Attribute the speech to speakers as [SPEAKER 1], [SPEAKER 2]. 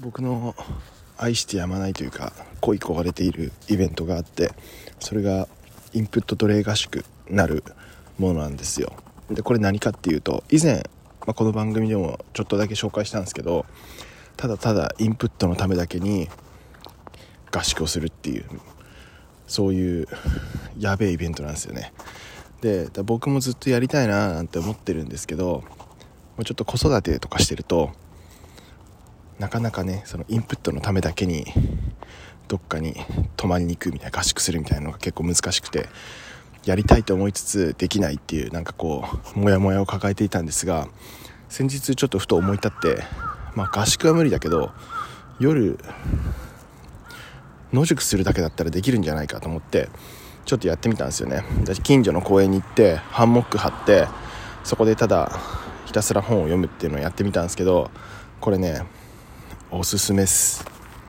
[SPEAKER 1] 僕の愛してやまないというか恋焦がれているイベントがあってそれがインプットトレー合宿なるものなんですよ。でこれ何かっていうと以前、まあ、この番組でもちょっとだけ紹介したんですけどただただインプットのためだけに合宿をするっていうそういうやべえイベントなんですよね。で僕もずっとやりたいななんて思ってるんですけどちょっと子育てとかしてるとなかなかねそのインプットのためだけにどっかに泊まりに行くみたいな合宿するみたいなのが結構難しくてやりたいと思いつつできないっていうなんかこうモヤモヤを抱えていたんですが先日ちょっとふと思い立ってまあ合宿は無理だけど夜野宿するだけだったらできるんじゃないかと思ってちょっとやってみたんですよね。近所の公園に行ってハンモック張ってそこでただひたすら本を読むっていうのをやってみたんですけどこれねおすすめっす。